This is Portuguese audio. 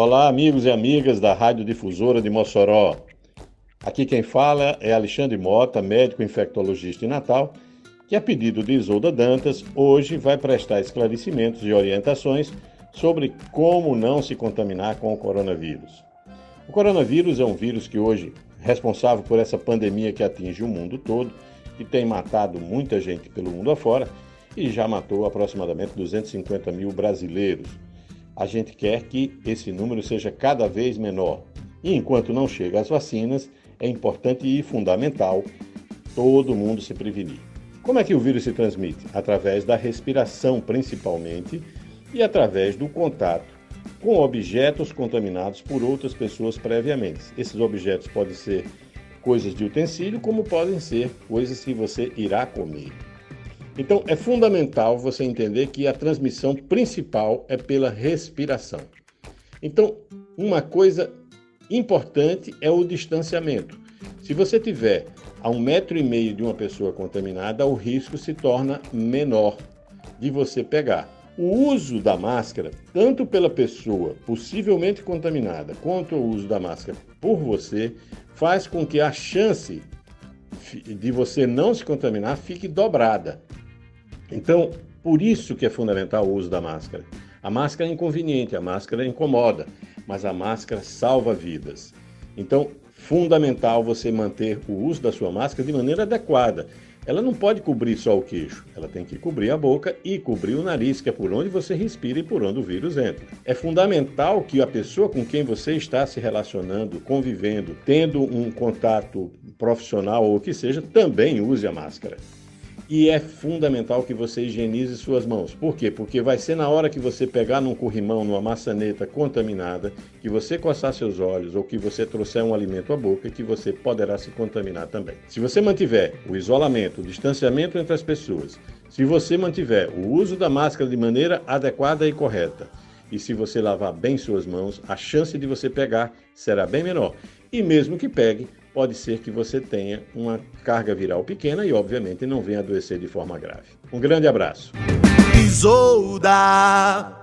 Olá, amigos e amigas da Rádio Difusora de Mossoró. Aqui quem fala é Alexandre Mota, médico infectologista em Natal, que, a pedido de Isolda Dantas, hoje vai prestar esclarecimentos e orientações sobre como não se contaminar com o coronavírus. O coronavírus é um vírus que hoje é responsável por essa pandemia que atinge o mundo todo, que tem matado muita gente pelo mundo afora e já matou aproximadamente 250 mil brasileiros. A gente quer que esse número seja cada vez menor. E enquanto não chega às vacinas, é importante e fundamental todo mundo se prevenir. Como é que o vírus se transmite? Através da respiração, principalmente, e através do contato com objetos contaminados por outras pessoas previamente. Esses objetos podem ser coisas de utensílio, como podem ser coisas que você irá comer. Então, é fundamental você entender que a transmissão principal é pela respiração. Então, uma coisa importante é o distanciamento. Se você tiver a um metro e meio de uma pessoa contaminada, o risco se torna menor de você pegar. O uso da máscara, tanto pela pessoa possivelmente contaminada, quanto o uso da máscara por você, faz com que a chance de você não se contaminar fique dobrada. Então, por isso que é fundamental o uso da máscara. A máscara é inconveniente, a máscara incomoda, mas a máscara salva vidas. Então, fundamental você manter o uso da sua máscara de maneira adequada. Ela não pode cobrir só o queixo, ela tem que cobrir a boca e cobrir o nariz, que é por onde você respira e por onde o vírus entra. É fundamental que a pessoa com quem você está se relacionando, convivendo, tendo um contato profissional ou o que seja, também use a máscara. E é fundamental que você higienize suas mãos. Por quê? Porque vai ser na hora que você pegar num corrimão, numa maçaneta contaminada, que você coçar seus olhos ou que você trouxer um alimento à boca, que você poderá se contaminar também. Se você mantiver o isolamento, o distanciamento entre as pessoas, se você mantiver o uso da máscara de maneira adequada e correta, e se você lavar bem suas mãos, a chance de você pegar será bem menor. E mesmo que pegue, pode ser que você tenha uma carga viral pequena e, obviamente, não venha adoecer de forma grave. Um grande abraço. Isolda.